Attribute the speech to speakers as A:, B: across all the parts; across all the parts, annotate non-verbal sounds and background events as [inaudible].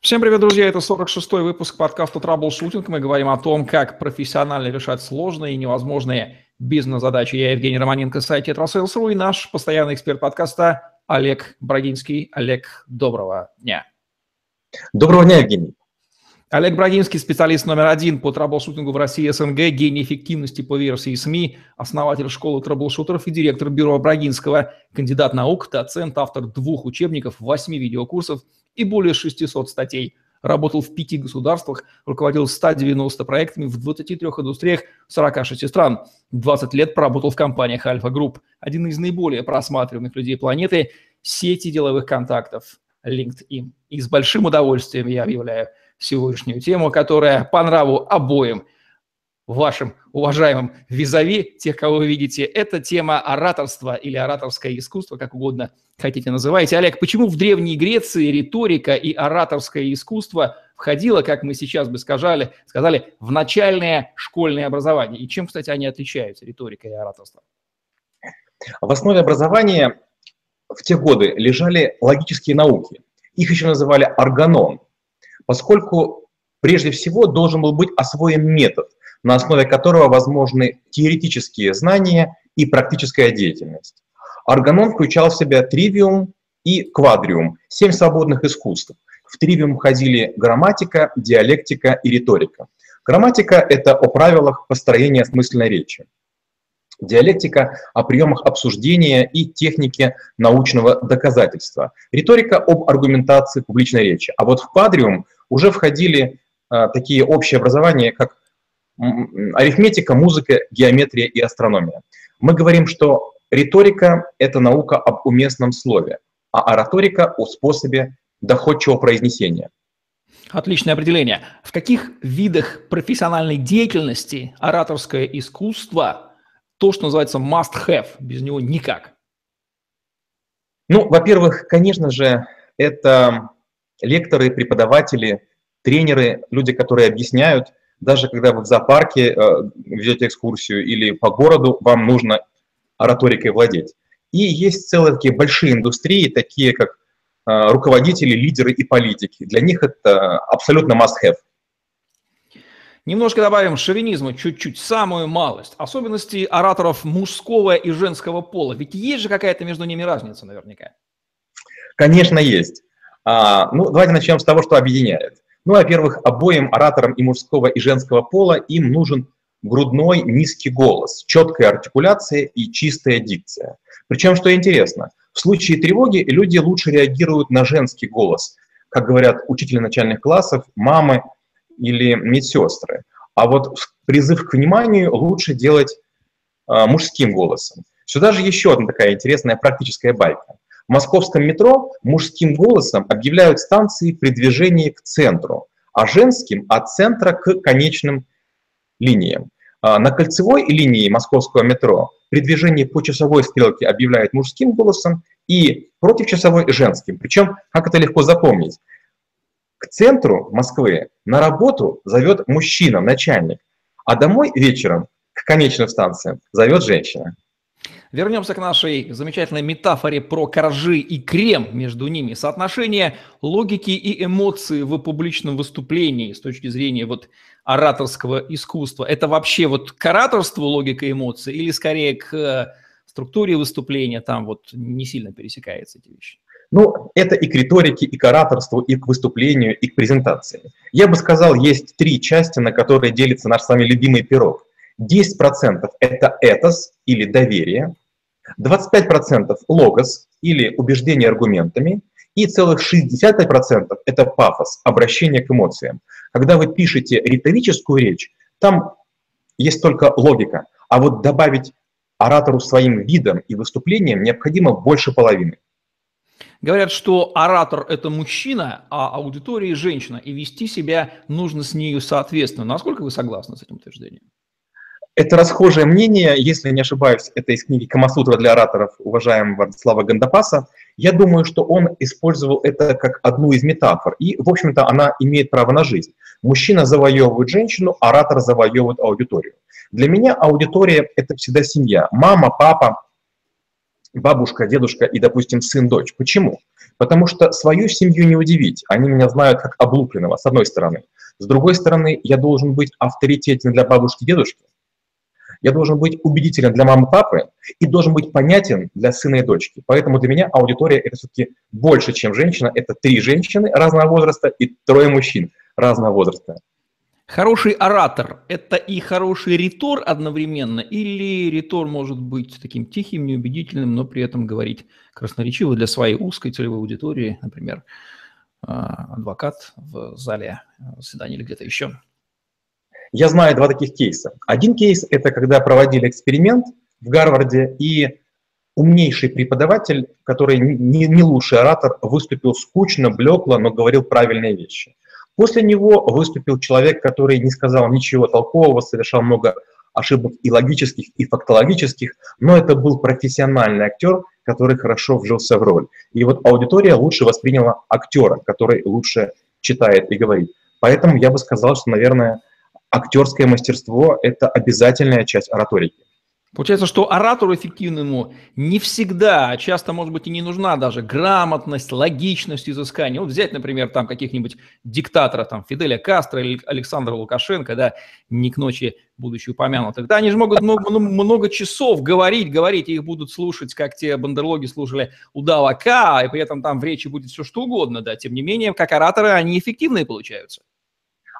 A: Всем привет, друзья! Это 46-й выпуск подкаста «Траблшутинг». Мы говорим о том, как профессионально решать сложные и невозможные бизнес-задачи. Я Евгений Романенко, сайт «Tetrasales.ru» и наш постоянный эксперт подкаста Олег Брагинский. Олег, доброго дня!
B: Доброго дня, Евгений!
A: Олег Брагинский, специалист номер один по траблшутингу в России СНГ, гений эффективности по версии СМИ, основатель школы траблшутеров и директор бюро Брагинского, кандидат наук, доцент, автор двух учебников, восьми видеокурсов и более 600 статей. Работал в пяти государствах, руководил 190 проектами в 23 индустриях 46 стран. 20 лет проработал в компаниях Альфа Групп. Один из наиболее просматриваемых людей планеты – сети деловых контактов LinkedIn. И с большим удовольствием я объявляю – сегодняшнюю тему, которая по нраву обоим вашим уважаемым визави, тех, кого вы видите. Это тема ораторства или ораторское искусство, как угодно хотите называйте. Олег, почему в Древней Греции риторика и ораторское искусство входило, как мы сейчас бы сказали, сказали в начальное школьное образование? И чем, кстати, они отличаются, риторика и ораторство?
B: В основе образования в те годы лежали логические науки. Их еще называли органон поскольку прежде всего должен был быть освоен метод, на основе которого возможны теоретические знания и практическая деятельность. Органон включал в себя тривиум и квадриум, семь свободных искусств. В тривиум входили грамматика, диалектика и риторика. Грамматика – это о правилах построения осмысленной речи. Диалектика о приемах обсуждения и технике научного доказательства. Риторика об аргументации публичной речи. А вот в квадриум уже входили а, такие общие образования, как арифметика, музыка, геометрия и астрономия. Мы говорим, что риторика – это наука об уместном слове, а ораторика – о способе доходчивого произнесения.
A: Отличное определение. В каких видах профессиональной деятельности ораторское искусство то, что называется must-have, без него никак?
B: Ну, во-первых, конечно же, это лекторы, преподаватели, тренеры, люди, которые объясняют, даже когда вы в зоопарке э, ведете экскурсию или по городу, вам нужно ораторикой владеть. И есть целые такие большие индустрии, такие как э, руководители, лидеры и политики. Для них это абсолютно must-have.
A: Немножко добавим шовинизма, чуть-чуть, самую малость. Особенности ораторов мужского и женского пола. Ведь есть же какая-то между ними разница наверняка.
B: Конечно, есть. А, ну, давайте начнем с того, что объединяет. Ну, во-первых, обоим ораторам и мужского, и женского пола им нужен грудной низкий голос, четкая артикуляция и чистая дикция. Причем, что интересно, в случае тревоги люди лучше реагируют на женский голос, как говорят учители начальных классов, мамы или медсестры. А вот призыв к вниманию лучше делать э, мужским голосом. Сюда же еще одна такая интересная практическая байка. В московском метро мужским голосом объявляют станции при движении к центру, а женским – от центра к конечным линиям. А на кольцевой линии московского метро при движении по часовой стрелке объявляют мужским голосом и против часовой – женским. Причем, как это легко запомнить, к центру Москвы на работу зовет мужчина, начальник, а домой вечером к конечным станциям зовет женщина.
A: Вернемся к нашей замечательной метафоре про коржи и крем между ними. Соотношение логики и эмоций в публичном выступлении с точки зрения вот ораторского искусства. Это вообще вот к ораторству логика и эмоции или скорее к э, структуре выступления? Там вот не сильно пересекаются эти вещи.
B: Ну, это и к риторике, и к ораторству, и к выступлению, и к презентации. Я бы сказал, есть три части, на которые делится наш с вами любимый пирог. 10% это этос или доверие, 25% логос или убеждение аргументами, и целых 65% это пафос, обращение к эмоциям. Когда вы пишете риторическую речь, там есть только логика, а вот добавить оратору своим видом и выступлением необходимо больше половины.
A: Говорят, что оратор – это мужчина, а аудитория – женщина, и вести себя нужно с нею соответственно. Насколько вы согласны с этим утверждением?
B: Это расхожее мнение, если не ошибаюсь, это из книги «Камасутра для ораторов» уважаемого Владислава Гандапаса. Я думаю, что он использовал это как одну из метафор, и, в общем-то, она имеет право на жизнь. Мужчина завоевывает женщину, оратор завоевывает аудиторию. Для меня аудитория – это всегда семья. Мама, папа, бабушка, дедушка и, допустим, сын, дочь. Почему? Потому что свою семью не удивить. Они меня знают как облупленного, с одной стороны. С другой стороны, я должен быть авторитетен для бабушки, дедушки. Я должен быть убедителен для мамы, папы и должен быть понятен для сына и дочки. Поэтому для меня аудитория – это все-таки больше, чем женщина. Это три женщины разного возраста и трое мужчин разного возраста.
A: Хороший оратор – это и хороший ритор одновременно, или ритор может быть таким тихим, неубедительным, но при этом говорить красноречиво для своей узкой целевой аудитории, например, а, адвокат в зале заседания или где-то еще?
B: Я знаю два таких кейса. Один кейс – это когда проводили эксперимент в Гарварде, и умнейший преподаватель, который не, не лучший оратор, выступил скучно, блекло, но говорил правильные вещи – После него выступил человек, который не сказал ничего толкового, совершал много ошибок и логических, и фактологических, но это был профессиональный актер, который хорошо вжился в роль. И вот аудитория лучше восприняла актера, который лучше читает и говорит. Поэтому я бы сказал, что, наверное, актерское мастерство – это обязательная часть ораторики.
A: Получается, что оратору эффективному не всегда, а часто, может быть, и не нужна даже грамотность, логичность изыскания. Вот взять, например, там каких-нибудь диктаторов, там Фиделя Кастро или Александра Лукашенко, да, не к ночи будучи упомянутых. Да, они же могут много, много часов говорить, говорить, и их будут слушать, как те бандерлоги слушали удава К, и при этом там в речи будет все что угодно, да. Тем не менее, как ораторы, они эффективные получаются.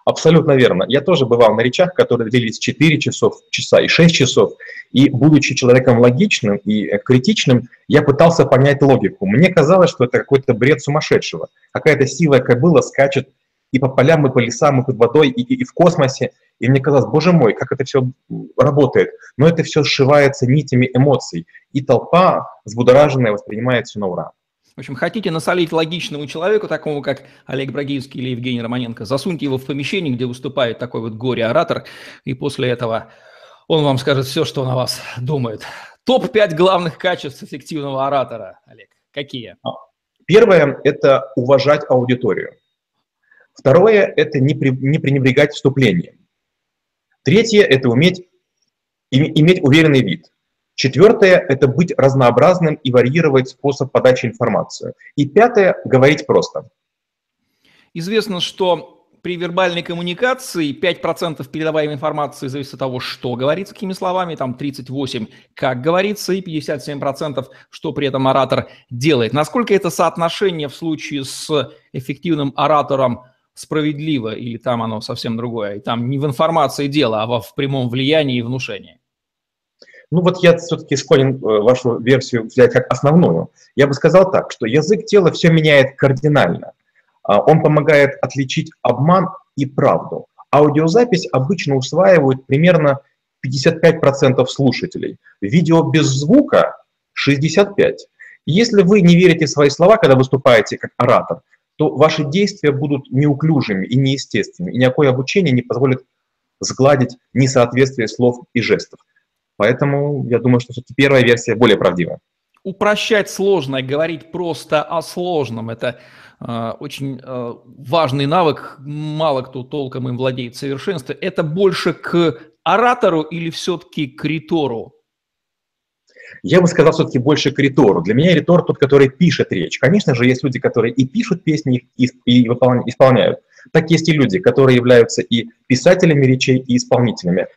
B: Абсолютно верно. Я тоже бывал на речах, которые длились 4 часов, часа и 6 часов. И будучи человеком логичным и э, критичным, я пытался понять логику. Мне казалось, что это какой-то бред сумасшедшего. Какая-то сивая кобыла скачет и по полям, и по лесам, и под водой, и, и, и в космосе. И мне казалось, боже мой, как это все работает. Но это все сшивается нитями эмоций. И толпа, взбудораженная, воспринимает все на ура.
A: В общем, хотите насолить логичному человеку, такому как Олег Брагинский или Евгений Романенко, засуньте его в помещение, где выступает такой вот горе-оратор, и после этого он вам скажет все, что он о вас думает. Топ-5 главных качеств эффективного оратора, Олег, какие? А,
B: первое – это уважать аудиторию. Второе – это не, при, не пренебрегать вступлением. Третье – это уметь иметь уверенный вид. Четвертое – это быть разнообразным и варьировать способ подачи информации. И пятое – говорить просто.
A: Известно, что при вербальной коммуникации 5% передаваемой информации зависит от того, что говорится, какими словами, там 38% как говорится, и 57% что при этом оратор делает. Насколько это соотношение в случае с эффективным оратором справедливо, или там оно совсем другое, и там не в информации дело, а в прямом влиянии и внушении?
B: Ну вот я все-таки склонен э, вашу версию взять как основную. Я бы сказал так, что язык тела все меняет кардинально. А, он помогает отличить обман и правду. Аудиозапись обычно усваивают примерно 55% слушателей. Видео без звука 65%. Если вы не верите в свои слова, когда выступаете как оратор, то ваши действия будут неуклюжими и неестественными, и никакое обучение не позволит сгладить несоответствие слов и жестов. Поэтому я думаю, что все-таки первая версия более правдивая.
A: Упрощать сложно, говорить просто о сложном – это э, очень э, важный навык, мало кто толком им владеет в совершенстве. Это больше к оратору или все-таки к ритору?
B: Я бы сказал все-таки больше к ритору. Для меня ритор тот, который пишет речь. Конечно же, есть люди, которые и пишут песни, и, и исполняют. Так есть и люди, которые являются и писателями речей, и исполнителями.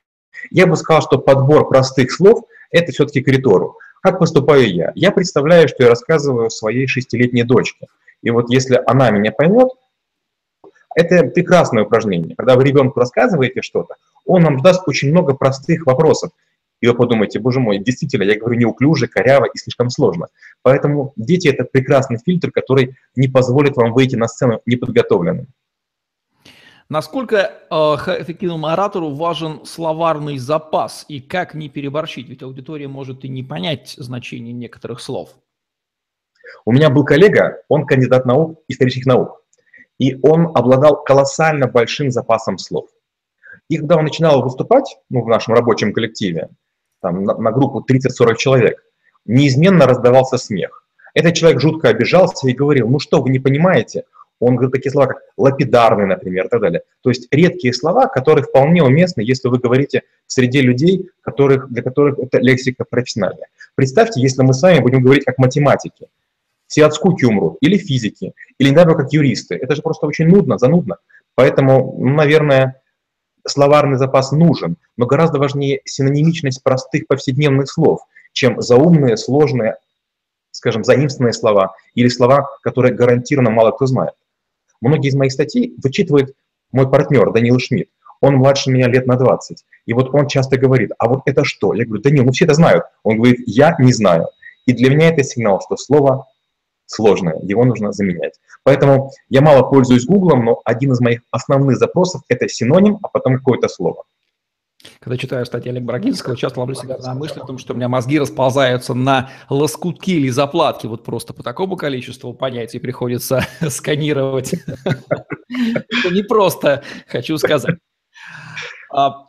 B: Я бы сказал, что подбор простых слов – это все-таки к ритору. Как поступаю я? Я представляю, что я рассказываю своей шестилетней дочке. И вот если она меня поймет, это прекрасное упражнение. Когда вы ребенку рассказываете что-то, он вам даст очень много простых вопросов. И вы подумаете, боже мой, действительно, я говорю неуклюже, коряво и слишком сложно. Поэтому дети – это прекрасный фильтр, который не позволит вам выйти на сцену неподготовленным.
A: Насколько э, эффективному оратору важен словарный запас и как не переборщить? Ведь аудитория может и не понять значение некоторых слов.
B: У меня был коллега, он кандидат наук, исторических наук, и он обладал колоссально большим запасом слов. И когда он начинал выступать ну, в нашем рабочем коллективе, там, на, на группу 30-40 человек, неизменно раздавался смех. Этот человек жутко обижался и говорил, ну что, вы не понимаете, Он говорит такие слова, как лапидарный, например, и так далее. То есть редкие слова, которые вполне уместны, если вы говорите в среде людей, которых, для которых это лексика профессиональная. Представьте, если мы с вами будем говорить как математики, все от скуки умрут, или физики, или, наверное, как юристы. Это же просто очень нудно, занудно. Поэтому, ну, наверное, словарный запас нужен, но гораздо важнее синонимичность простых повседневных слов, чем заумные, сложные, скажем, заимственные слова или слова, которые гарантированно мало кто знает. Многие из моих статей вычитывает мой партнер Данил Шмидт. Он младше меня лет на 20. И вот он часто говорит, а вот это что? Я говорю, Данил, ну все это знают. Он говорит, я не знаю. И для меня это сигнал, что слово сложное, его нужно заменять. Поэтому я мало пользуюсь Гуглом, но один из моих основных запросов – это синоним, а потом какое-то слово.
A: Когда читаю статьи Олега Брагинского, часто ловлю себя на мысли о том, что у меня мозги расползаются на лоскутки или заплатки. Вот просто по такому количеству понятий приходится [laughs] сканировать. Это не просто, хочу сказать. А,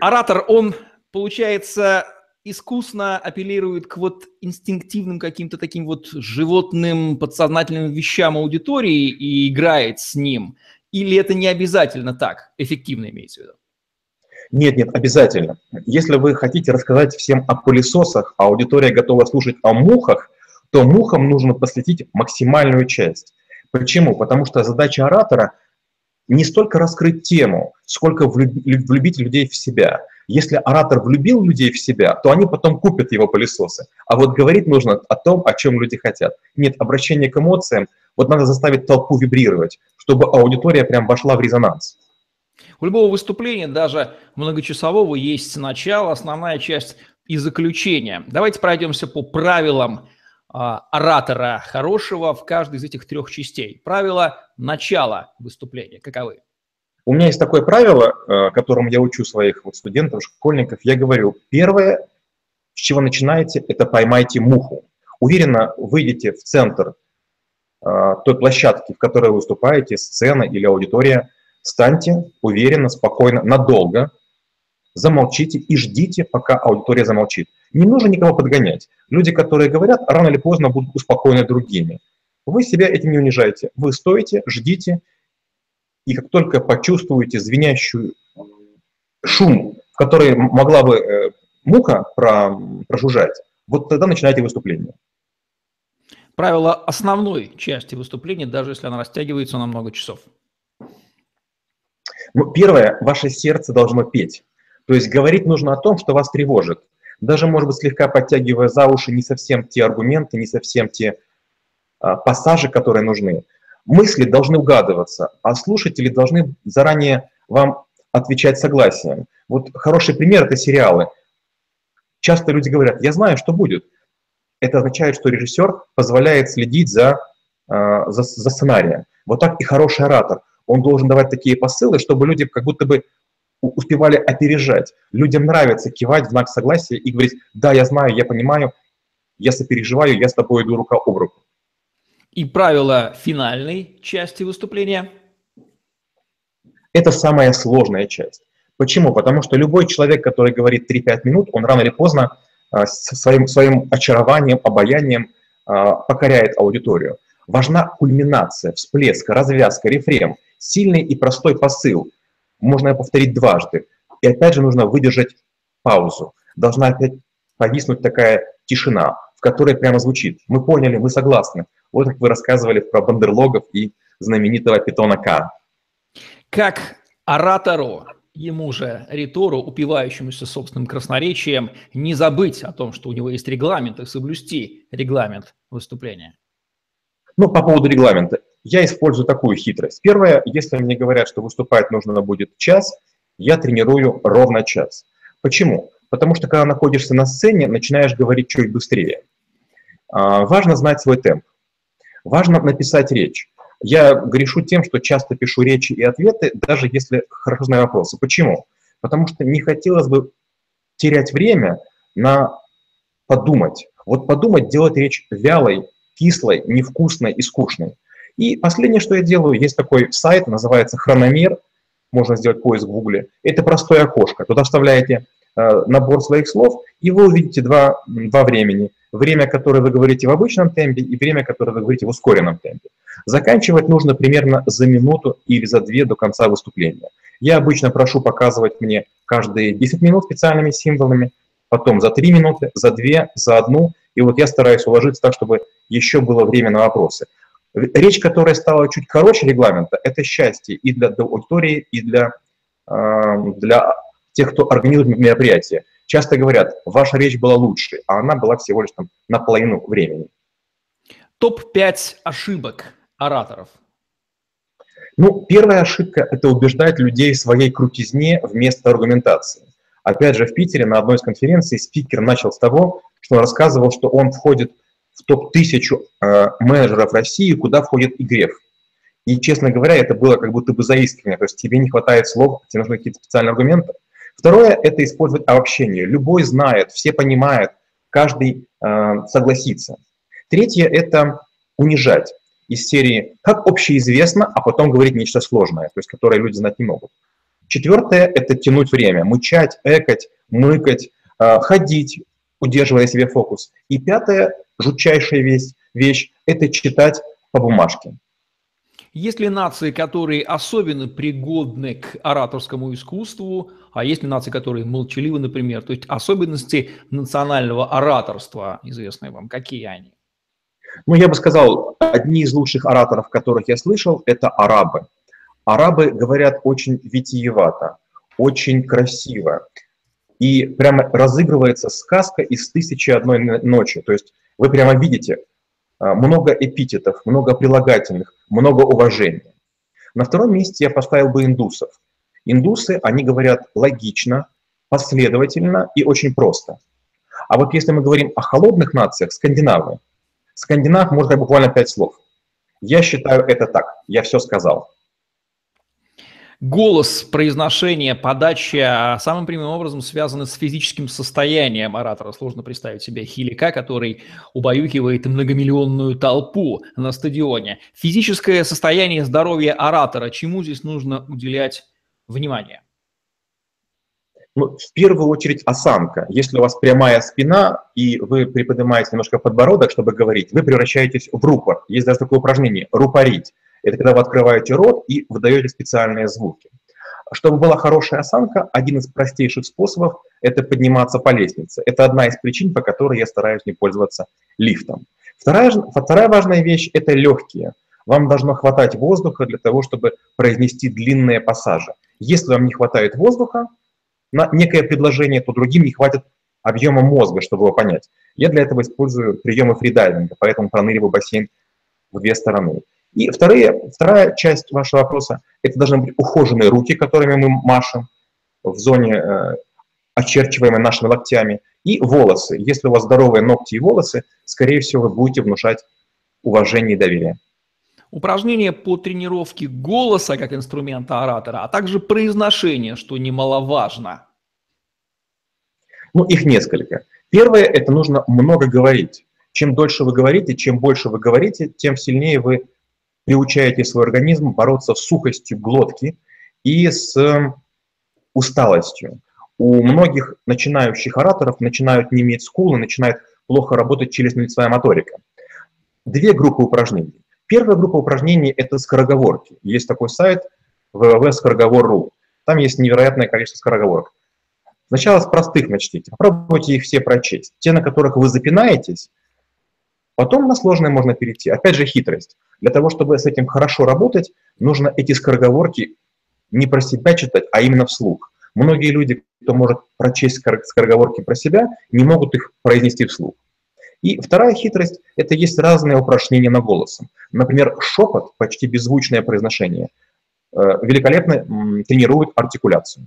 A: оратор, он, получается, искусно апеллирует к вот инстинктивным каким-то таким вот животным подсознательным вещам аудитории и играет с ним? Или это не обязательно так, эффективно имеется в виду?
B: Нет, нет, обязательно. Если вы хотите рассказать всем о пылесосах, а аудитория готова слушать о мухах, то мухам нужно посвятить максимальную часть. Почему? Потому что задача оратора не столько раскрыть тему, сколько влюбить людей в себя. Если оратор влюбил людей в себя, то они потом купят его пылесосы. А вот говорить нужно о том, о чем люди хотят. Нет, обращение к эмоциям, вот надо заставить толпу вибрировать, чтобы аудитория прям вошла в резонанс.
A: У любого выступления, даже многочасового, есть начало, основная часть и заключение. Давайте пройдемся по правилам а, оратора хорошего в каждой из этих трех частей. Правила начала выступления каковы?
B: У меня есть такое правило, э, которым я учу своих вот студентов, школьников. Я говорю, первое, с чего начинаете, это поймайте муху. Уверенно выйдите в центр э, той площадки, в которой вы выступаете, сцена или аудитория, станьте уверенно, спокойно, надолго, замолчите и ждите, пока аудитория замолчит. Не нужно никого подгонять. Люди, которые говорят, рано или поздно будут успокоены другими. Вы себя этим не унижаете. Вы стоите, ждите, и как только почувствуете звенящую шум, в который могла бы э, про, прожужжать, вот тогда начинайте выступление.
A: Правило основной части выступления, даже если она растягивается на много часов.
B: Первое, ваше сердце должно петь. То есть говорить нужно о том, что вас тревожит. Даже, может быть, слегка подтягивая за уши не совсем те аргументы, не совсем те а, пассажи, которые нужны. Мысли должны угадываться, а слушатели должны заранее вам отвечать согласием. Вот хороший пример – это сериалы. Часто люди говорят, я знаю, что будет. Это означает, что режиссер позволяет следить за, а, за, за сценарием. Вот так и хороший оратор. Он должен давать такие посылы, чтобы люди как будто бы успевали опережать. Людям нравится кивать в знак согласия и говорить, да, я знаю, я понимаю, я сопереживаю, я с тобой иду рука об руку.
A: И правило финальной части выступления?
B: Это самая сложная часть. Почему? Потому что любой человек, который говорит 3-5 минут, он рано или поздно а, своим, своим очарованием, обаянием а, покоряет аудиторию. Важна кульминация, всплеск, развязка, рефрен, сильный и простой посыл – можно повторить дважды. И опять же нужно выдержать паузу. Должна опять повиснуть такая тишина, в которой прямо звучит «Мы поняли, мы согласны». Вот как вы рассказывали про бандерлогов и знаменитого питона К.
A: Как оратору, ему же, ритору, упивающемуся собственным красноречием, не забыть о том, что у него есть регламент, и соблюсти регламент выступления?
B: Ну, по поводу регламента. Я использую такую хитрость. Первое, если мне говорят, что выступать нужно будет час, я тренирую ровно час. Почему? Потому что когда находишься на сцене, начинаешь говорить чуть быстрее. А, важно знать свой темп. Важно написать речь. Я грешу тем, что часто пишу речи и ответы, даже если хорошо знаю вопросы. Почему? Потому что не хотелось бы терять время на подумать. Вот подумать, делать речь вялой, кислой, невкусной и скучной. И последнее, что я делаю, есть такой сайт, называется Хрономер, можно сделать поиск в Гугле. Это простое окошко. Туда вставляете э, набор своих слов, и вы увидите два, два времени. Время, которое вы говорите в обычном темпе, и время, которое вы говорите в ускоренном темпе. Заканчивать нужно примерно за минуту или за две до конца выступления. Я обычно прошу показывать мне каждые 10 минут специальными символами, потом за 3 минуты, за 2, за 1, и вот я стараюсь уложиться так, чтобы еще было время на вопросы. Речь, которая стала чуть короче регламента, это счастье и для аудитории, и для, эм, для тех, кто организует мероприятие. Часто говорят, ваша речь была лучше, а она была всего лишь там наполовину времени.
A: Топ-5 ошибок ораторов.
B: Ну, первая ошибка – это убеждать людей в своей крутизне вместо аргументации. Опять же, в Питере на одной из конференций спикер начал с того, что он рассказывал, что он входит в топ-1000 э, менеджеров России, куда входит и Греф. И, честно говоря, это было как будто бы заискивание, то есть тебе не хватает слов, тебе нужны какие-то специальные аргументы. Второе – это использовать обобщение. Любой знает, все понимают, каждый э, согласится. Третье – это унижать из серии «как общеизвестно», а потом говорить нечто сложное, то есть которое люди знать не могут. Четвертое – это тянуть время, мычать, экать, мыкать, э, ходить, удерживая себе фокус. И пятое, жутчайшая вещь, вещь – это читать по бумажке.
A: Есть ли нации, которые особенно пригодны к ораторскому искусству, а есть ли нации, которые молчаливы, например? То есть особенности национального ораторства, известные вам, какие они?
B: Ну, я бы сказал, одни из лучших ораторов, которых я слышал, это арабы. Арабы говорят очень витиевато, очень красиво и прямо разыгрывается сказка из «Тысячи одной ночи». То есть вы прямо видите а, много эпитетов, много прилагательных, много уважения. На втором месте я поставил бы индусов. Индусы, они говорят логично, последовательно и очень просто. А вот если мы говорим о холодных нациях, скандинавы, скандинав может буквально пять слов. Я считаю это так, я все сказал
A: голос, произношение, подача самым прямым образом связаны с физическим состоянием оратора. Сложно представить себе хилика, который убаюкивает многомиллионную толпу на стадионе. Физическое состояние здоровья оратора, чему здесь нужно уделять внимание?
B: Ну, в первую очередь осанка. Если у вас прямая спина, и вы приподнимаете немножко подбородок, чтобы говорить, вы превращаетесь в рупор. Есть даже такое упражнение – рупорить. Это когда вы открываете рот и выдаете специальные звуки. Чтобы была хорошая осанка, один из простейших способов – это подниматься по лестнице. Это одна из причин, по которой я стараюсь не пользоваться лифтом. Вторая, вторая важная вещь – это легкие. Вам должно хватать воздуха для того, чтобы произнести длинные пассажи. Если вам не хватает воздуха на некое предложение, то другим не хватит объема мозга, чтобы его понять. Я для этого использую приемы фридайвинга, поэтому проныриваю бассейн в две стороны. И вторые, вторая часть вашего вопроса – это должны быть ухоженные руки, которыми мы машем в зоне, э, очерчиваемой нашими локтями, и волосы. Если у вас здоровые ногти и волосы, скорее всего, вы будете внушать уважение и доверие.
A: Упражнения по тренировке голоса как инструмента оратора, а также произношения, что немаловажно.
B: Ну, их несколько. Первое – это нужно много говорить. Чем дольше вы говорите, чем больше вы говорите, тем сильнее вы приучаете свой организм бороться с сухостью глотки и с эм, усталостью. У многих начинающих ораторов начинают не иметь скулы, начинает плохо работать челюстно-лицевая моторика. Две группы упражнений. Первая группа упражнений – это скороговорки. Есть такой сайт www.скороговор.ru. Там есть невероятное количество скороговорок. Сначала с простых начните, попробуйте их все прочесть. Те, на которых вы запинаетесь, Потом на сложное можно перейти. Опять же хитрость. Для того, чтобы с этим хорошо работать, нужно эти скороговорки не про себя читать, а именно вслух. Многие люди, кто может прочесть скороговорки про себя, не могут их произнести вслух. И вторая хитрость – это есть разные упражнения на голосом. Например, шепот, почти беззвучное произношение, э, великолепно тренирует артикуляцию.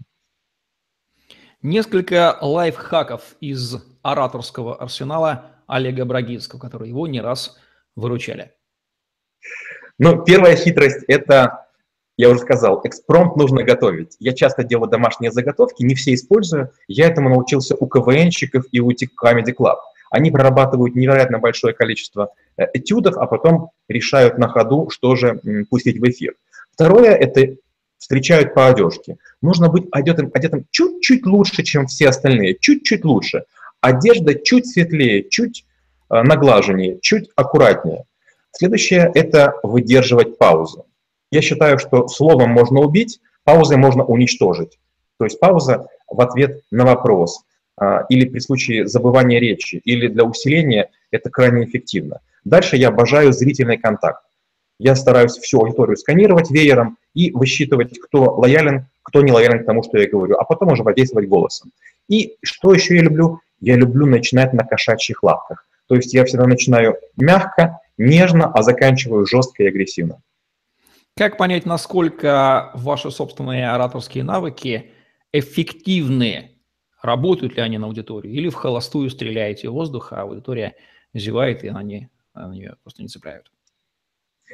A: Несколько лайфхаков из ораторского арсенала Олега Брагинского, которые его не раз выручали?
B: Ну, первая хитрость – это, я уже сказал, экспромт нужно готовить. Я часто делаю домашние заготовки, не все использую. Я этому научился у КВНщиков и у Comedy Club. Они прорабатывают невероятно большое количество э, этюдов, а потом решают на ходу, что же пустить в эфир. Второе – это встречают по одежке. Нужно быть одетым, одетым чуть-чуть лучше, чем все остальные, чуть-чуть лучше. Одежда чуть светлее, чуть э, наглаженнее, чуть аккуратнее. Следующее – это выдерживать паузу. Я считаю, что словом можно убить, паузой можно уничтожить. То есть пауза в ответ на вопрос а, или при случае забывания речи, или для усиления – это крайне эффективно. Дальше я обожаю зрительный контакт. Я стараюсь всю аудиторию сканировать веером и высчитывать, кто лоялен, кто не лоялен к тому, что я говорю, а потом уже воздействовать голосом. И что еще я люблю? Я люблю начинать на кошачьих лапках. То есть я всегда начинаю мягко, нежно, а заканчиваю жестко и агрессивно.
A: Как понять, насколько ваши собственные ораторские навыки эффективны? Работают ли они на аудиторию? Или в холостую стреляете в воздух, а аудитория зевает, и они на нее просто не цепляют?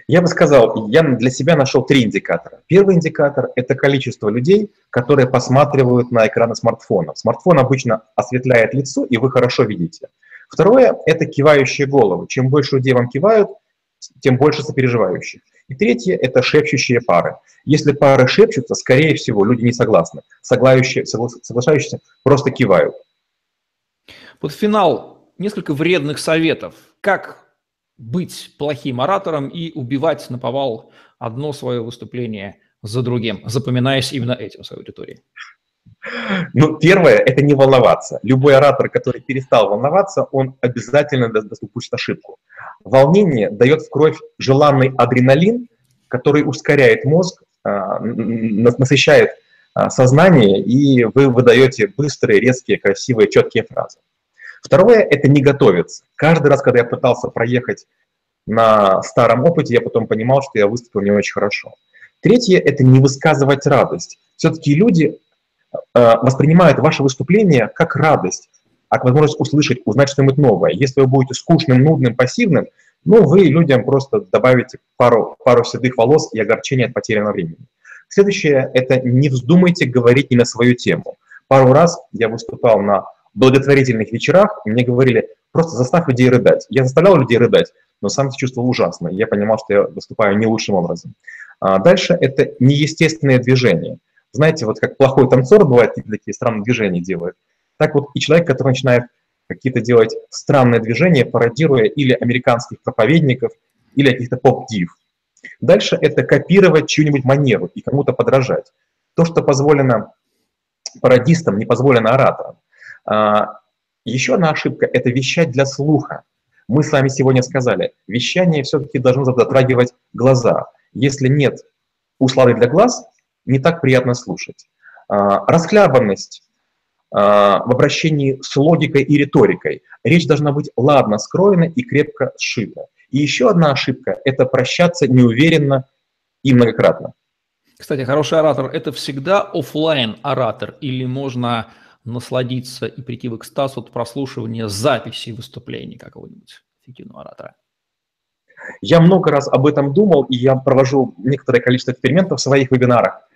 B: Я бы сказал, я для себя нашел три индикатора. Первый индикатор – это количество людей, которые посматривают на экраны смартфона. Смартфон обычно осветляет лицо, и вы хорошо видите. Второе – это кивающие головы. Чем больше людей вам кивают, тем больше сопереживающих. И третье – это шепчущие пары. Если пары шепчутся, скорее всего, люди не согласны. Соглашающиеся, соглашающиеся просто кивают.
A: Под финал несколько вредных советов. Как быть плохим оратором и убивать на повал одно свое выступление за другим, запоминаясь именно этим своей аудитории?
B: Ну, первое – это не волноваться. Любой оратор, который перестал волноваться, он обязательно допустит ошибку. Волнение дает в кровь желанный адреналин, который ускоряет мозг, а, насыщает а, сознание, и вы выдаете быстрые, резкие, красивые, четкие фразы. Второе – это не готовиться. Каждый раз, когда я пытался проехать на старом опыте, я потом понимал, что я выступил не очень хорошо. Третье – это не высказывать радость. Все-таки люди э, воспринимают ваше выступление как радость, как возможность услышать, узнать что-нибудь новое. Если вы будете скучным, нудным, пассивным, ну, вы людям просто добавите пару, пару седых волос и огорчения от потерянного времени. Следующее – это не вздумайте говорить не на свою тему. Пару раз я выступал на благотворительных вечерах, мне говорили, просто заставь людей рыдать. Я заставлял людей рыдать, но сам чувствовал ужасно. Я понимал, что я выступаю не лучшим образом. А дальше это неестественные движения. Знаете, вот как плохой танцор бывает какие-то такие странные движения делает, так вот и человек, который начинает какие-то делать странные движения, пародируя или американских проповедников, или каких-то поп-див. Дальше это копировать чью-нибудь манеру и кому-то подражать. То, что позволено пародистам, не позволено ораторам. А, еще одна ошибка – это вещать для слуха. Мы с вами сегодня сказали, вещание все-таки должно затрагивать глаза. Если нет услады для глаз, не так приятно слушать. А, расхлябанность а, в обращении с логикой и риторикой. Речь должна быть ладно скроена и крепко сшита. И еще одна ошибка – это прощаться неуверенно и многократно.
A: Кстати, хороший оратор – это всегда офлайн оратор или можно насладиться и прийти в экстаз от прослушивания записи выступлений какого-нибудь эффективного оратора?
B: Я много раз об этом думал, и я провожу некоторое количество экспериментов в своих вебинарах.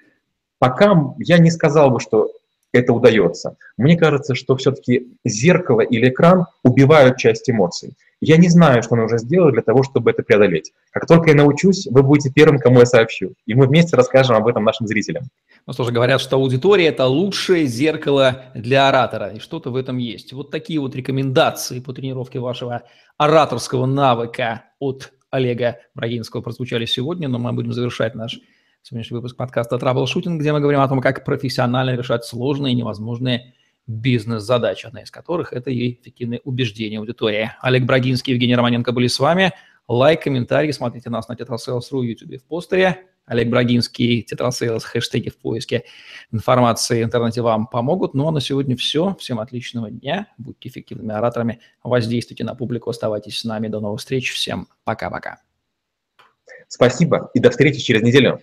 B: Пока я не сказал бы, что это удается. Мне кажется, что все-таки зеркало или экран убивают часть эмоций. Я не знаю, что нужно сделать для того, чтобы это преодолеть. Как только я научусь, вы будете первым, кому я сообщу. И мы вместе расскажем об этом нашим зрителям.
A: Ну что же, говорят, что аудитория – это лучшее зеркало для оратора, и что-то в этом есть. Вот такие вот рекомендации по тренировке вашего ораторского навыка от Олега Брагинского прозвучали сегодня, но мы будем завершать наш сегодняшний выпуск подкаста «Траблшутинг», где мы говорим о том, как профессионально решать сложные и невозможные бизнес-задач, одна из которых – это и эффективное убеждение аудитории. Олег Брагинский, Евгений Романенко были с вами. Лайк, комментарий, смотрите нас на Tetrasales.ru, YouTube в постере. Олег Брагинский, Tetrasales, хэштеги в поиске информации в интернете вам помогут. Ну а на сегодня все. Всем отличного дня. Будьте эффективными ораторами. Воздействуйте на публику. Оставайтесь с нами. До новых встреч. Всем пока-пока.
B: Спасибо и до встречи через неделю.